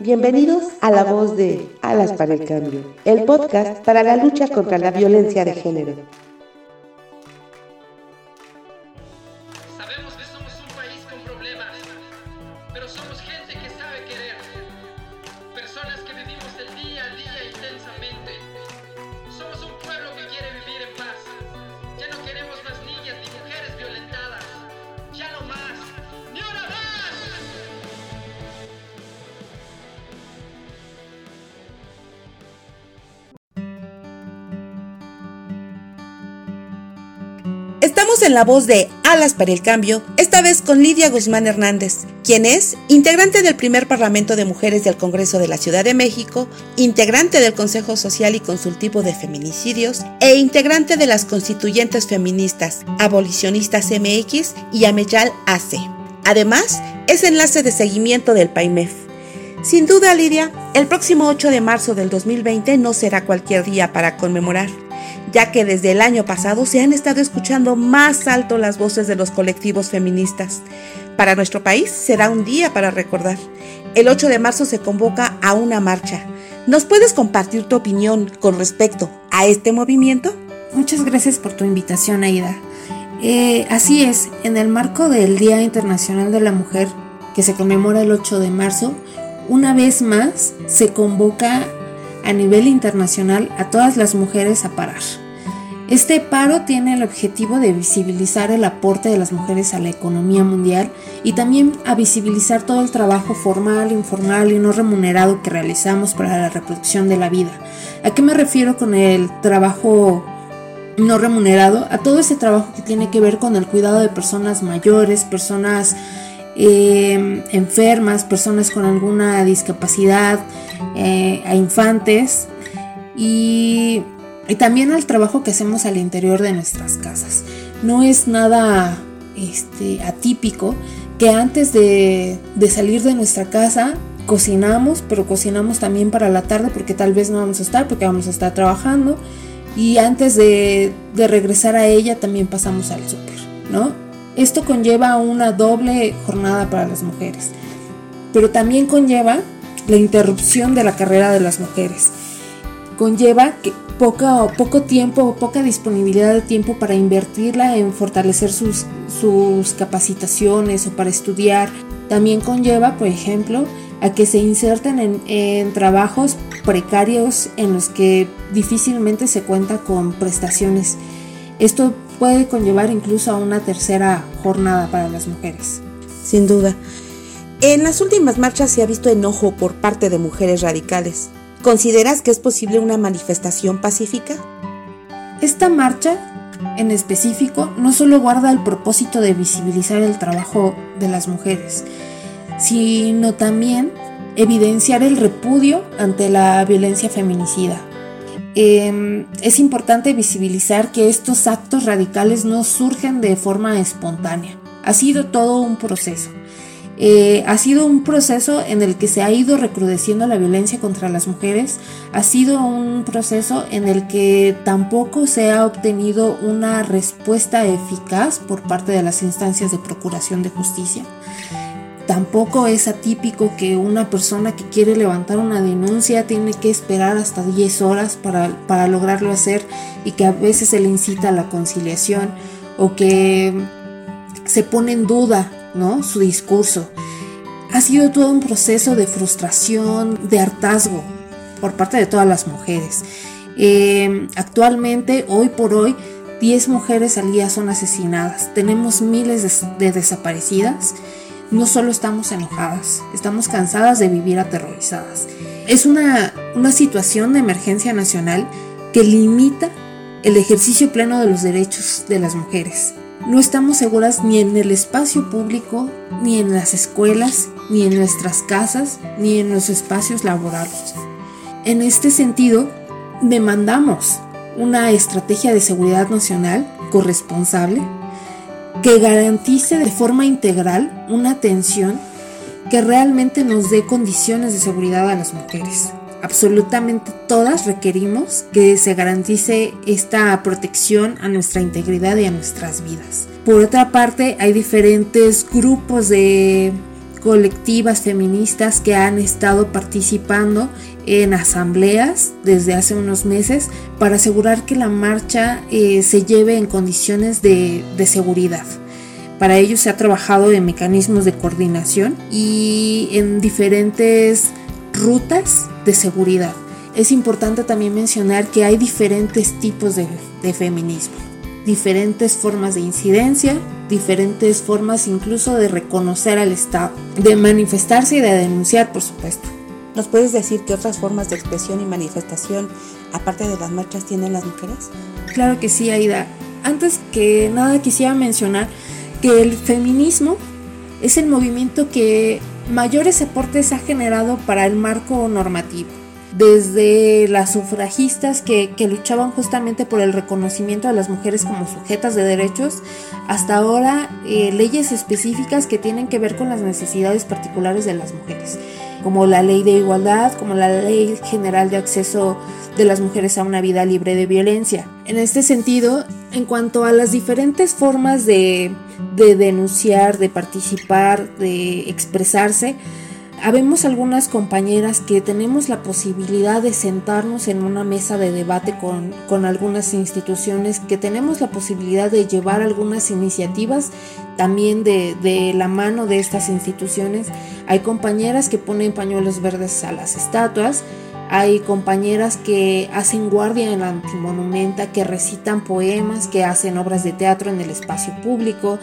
Bienvenidos a la voz de Alas para el Cambio, el podcast para la lucha contra la violencia de género. Estamos en la voz de Alas para el Cambio, esta vez con Lidia Guzmán Hernández, quien es integrante del primer Parlamento de Mujeres del Congreso de la Ciudad de México, integrante del Consejo Social y Consultivo de Feminicidios e integrante de las constituyentes feministas Abolicionistas MX y Ameyal AC. Además, es enlace de seguimiento del PAIMEF. Sin duda, Lidia, el próximo 8 de marzo del 2020 no será cualquier día para conmemorar ya que desde el año pasado se han estado escuchando más alto las voces de los colectivos feministas. Para nuestro país será un día para recordar. El 8 de marzo se convoca a una marcha. ¿Nos puedes compartir tu opinión con respecto a este movimiento? Muchas gracias por tu invitación, Aida. Eh, así es, en el marco del Día Internacional de la Mujer, que se conmemora el 8 de marzo, una vez más se convoca a nivel internacional a todas las mujeres a parar. Este paro tiene el objetivo de visibilizar el aporte de las mujeres a la economía mundial y también a visibilizar todo el trabajo formal, informal y no remunerado que realizamos para la reproducción de la vida. ¿A qué me refiero con el trabajo no remunerado? A todo ese trabajo que tiene que ver con el cuidado de personas mayores, personas eh, enfermas, personas con alguna discapacidad, eh, a infantes y y también al trabajo que hacemos al interior de nuestras casas. No es nada este, atípico que antes de, salir de nuestra casa cocinamos, pero cocinamos también para la tarde porque tal vez no vamos a estar, porque vamos a estar trabajando. Y antes de, de regresar a ella también pasamos al súper, ¿no? Esto conlleva una doble jornada para las mujeres, pero también conlleva la interrupción de la carrera de las mujeres. Conlleva que poco, poco tiempo, poca disponibilidad de tiempo para invertirla en fortalecer sus, sus capacitaciones o para estudiar. También conlleva, por ejemplo, a que se inserten en, en, trabajos precarios en los que difícilmente se cuenta con prestaciones. Esto puede conllevar incluso a una tercera jornada para las mujeres. Sin duda. En las últimas marchas se ha visto enojo por parte de mujeres radicales. ¿Consideras que es posible una manifestación pacífica? Esta marcha, en específico, no solo guarda el propósito de visibilizar el trabajo de las mujeres, sino también evidenciar el repudio ante la violencia feminicida. Em, es importante visibilizar que estos actos radicales no surgen de forma espontánea. Ha sido todo un proceso. Eh, ha sido un proceso en el que se ha ido recrudeciendo la violencia contra las mujeres, ha sido un proceso en el que tampoco se ha obtenido una respuesta eficaz por parte de las instancias de procuración de justicia. Tampoco es atípico que una persona que quiere levantar una denuncia tiene que esperar hasta 10 horas para, para lograrlo hacer y que a veces se le incita a la conciliación o que se pone en duda ¿no? Su discurso. Ha sido todo un proceso de frustración, de hartazgo por parte de todas las mujeres. Eh, actualmente, hoy por hoy, 10 mujeres al día son asesinadas. Tenemos miles de, desaparecidas. No solo estamos enojadas, estamos cansadas de vivir aterrorizadas. Es una, una situación de emergencia nacional que limita el ejercicio pleno de los derechos de las mujeres. No estamos seguras ni en el espacio público, ni en las escuelas, ni en nuestras casas, ni en los espacios laborales. En este sentido, demandamos una estrategia de seguridad nacional corresponsable que garantice de forma integral una atención que realmente nos dé condiciones de seguridad a las mujeres absolutamente todas requerimos que se garantice esta protección a nuestra integridad y a nuestras vidas. Por otra parte, hay diferentes grupos de colectivas feministas que han estado participando en asambleas desde hace unos meses para asegurar que la marcha eh, se lleve en condiciones de, seguridad. Para ello se ha trabajado en mecanismos de coordinación y en diferentes rutas de seguridad. Es importante también mencionar que hay diferentes tipos de, de feminismo, diferentes formas de incidencia, diferentes formas incluso de reconocer al Estado, de manifestarse y de denunciar, por supuesto. ¿Nos puedes decir qué otras formas de expresión y manifestación, aparte de las marchas, tienen las mujeres? Claro que sí, Aida. Antes que nada quisiera mencionar que el feminismo es el movimiento que mayores aportes ha generado para el marco normativo desde las sufragistas que, luchaban justamente por el reconocimiento de las mujeres como sujetas de derechos, hasta ahora eh, leyes específicas que tienen que ver con las necesidades particulares de las mujeres, como la ley de igualdad, como la ley general de acceso de las mujeres a una vida libre de violencia. En este sentido, en cuanto a las diferentes formas de, de denunciar, de participar, de expresarse, Habemos algunas compañeras que tenemos la posibilidad de sentarnos en una mesa de debate con, algunas instituciones, que tenemos la posibilidad de llevar algunas iniciativas también de, de, la mano de estas instituciones. Hay compañeras que ponen pañuelos verdes a las estatuas, hay compañeras que hacen guardia en la antimonumenta, que recitan poemas, que hacen obras de teatro en el espacio público,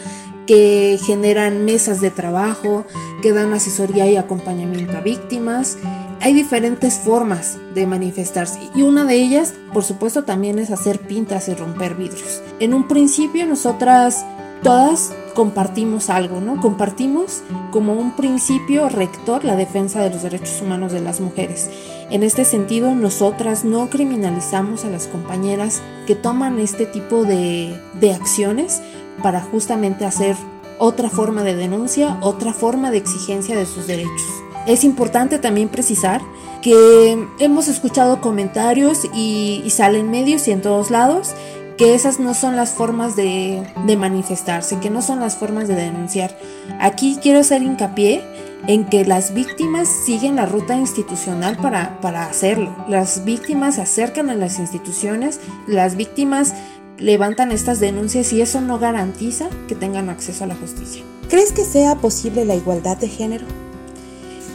que generan mesas de trabajo, que dan asesoría y acompañamiento a víctimas. Hay diferentes formas de manifestarse y una de ellas, por supuesto, también es hacer pintas y romper vidrios. En un principio nosotras todas compartimos algo, ¿no? Compartimos como un principio rector la defensa de los derechos humanos de las mujeres. En este sentido, nosotras no criminalizamos a las compañeras que toman este tipo de, de acciones para justamente hacer otra forma de denuncia, otra forma de exigencia de sus derechos. Es importante también precisar que hemos escuchado comentarios y, salen medios y en todos lados que esas no son las formas de, manifestarse, que no son las formas de denunciar. Aquí quiero hacer hincapié en que las víctimas siguen la ruta institucional para, para hacerlo. Las víctimas se acercan a las instituciones, las víctimas levantan estas denuncias y eso no garantiza que tengan acceso a la justicia. ¿Crees que sea posible la igualdad de género?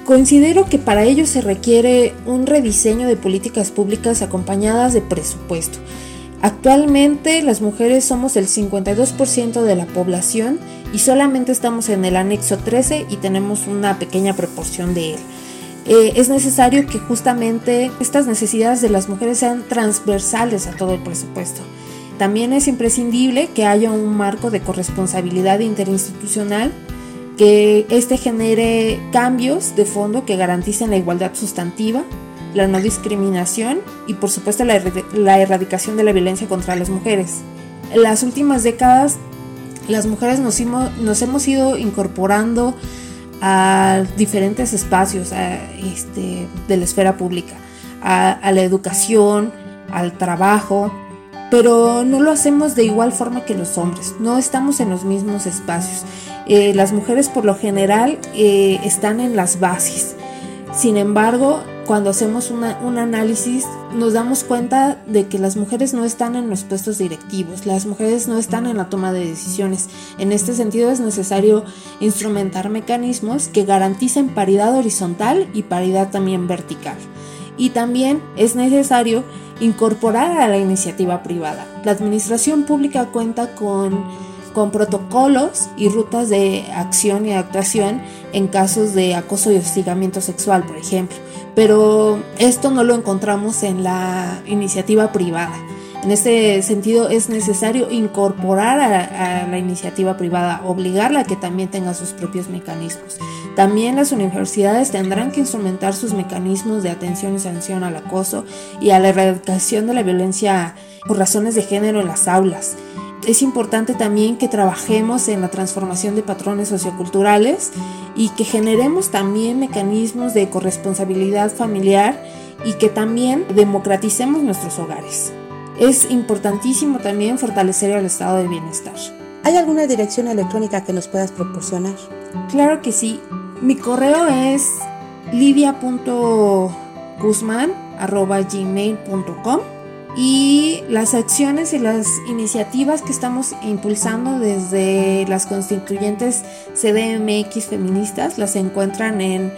Considero que para ello se requiere un rediseño de políticas públicas acompañadas de presupuesto. Actualmente las mujeres somos el 52% de la población y solamente estamos en el anexo 13 y tenemos una pequeña proporción de él. Eh, es necesario que justamente estas necesidades de las mujeres sean transversales a todo el presupuesto. También es imprescindible que haya un marco de corresponsabilidad interinstitucional, que éste genere cambios de fondo que garanticen la igualdad sustantiva, la no discriminación y por supuesto la, erradicación de la violencia contra las mujeres. En las últimas décadas las mujeres nos, hemos ido incorporando a diferentes espacios este, de la esfera pública, a la educación, al trabajo, pero no lo hacemos de igual forma que los hombres, no estamos en los mismos espacios. Eh, las mujeres por lo general eh, están en las bases. Sin embargo, cuando hacemos un análisis nos damos cuenta de que las mujeres no están en los puestos directivos, las mujeres no están en la toma de decisiones. En este sentido es necesario instrumentar mecanismos que garanticen paridad horizontal y paridad también vertical. Y también es necesario incorporar a la iniciativa privada. La administración pública cuenta con, con protocolos y rutas de acción y actuación en casos de acoso y hostigamiento sexual, por ejemplo, pero esto no lo encontramos en la iniciativa privada. En este sentido es necesario incorporar a, la iniciativa privada, obligarla a que también tenga sus propios mecanismos. También las universidades tendrán que instrumentar sus mecanismos de atención y sanción al acoso y a la erradicación de la violencia por razones de género en las aulas. Es importante también que trabajemos en la transformación de patrones socioculturales y que generemos también mecanismos de corresponsabilidad familiar y que también democraticemos nuestros hogares es importantísimo también fortalecer el estado de bienestar. ¿Hay alguna dirección electrónica que nos puedas proporcionar? Claro que sí. Mi correo es lidia.guzman.gmail.com y las acciones y las iniciativas que estamos impulsando desde las constituyentes CDMX feministas las encuentran en,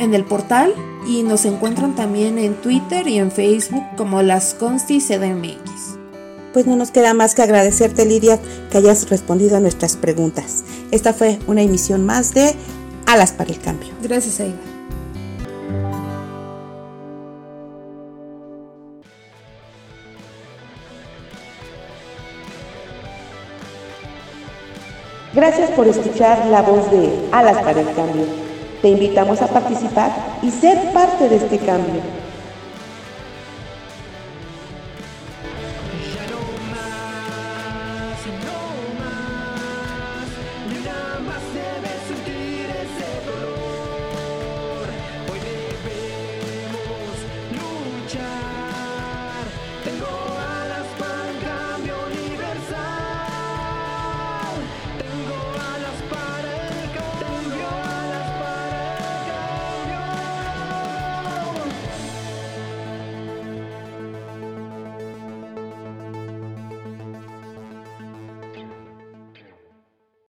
en el portal y nos encuentran también en Twitter y en Facebook como las Consti CDMX. Pues no nos queda más que agradecerte Lidia que hayas respondido a nuestras preguntas. Esta fue una emisión más de Alas para el Cambio. Gracias Aida. Gracias por escuchar la voz de Alas para el Cambio. Te invitamos a participar y ser parte de este cambio.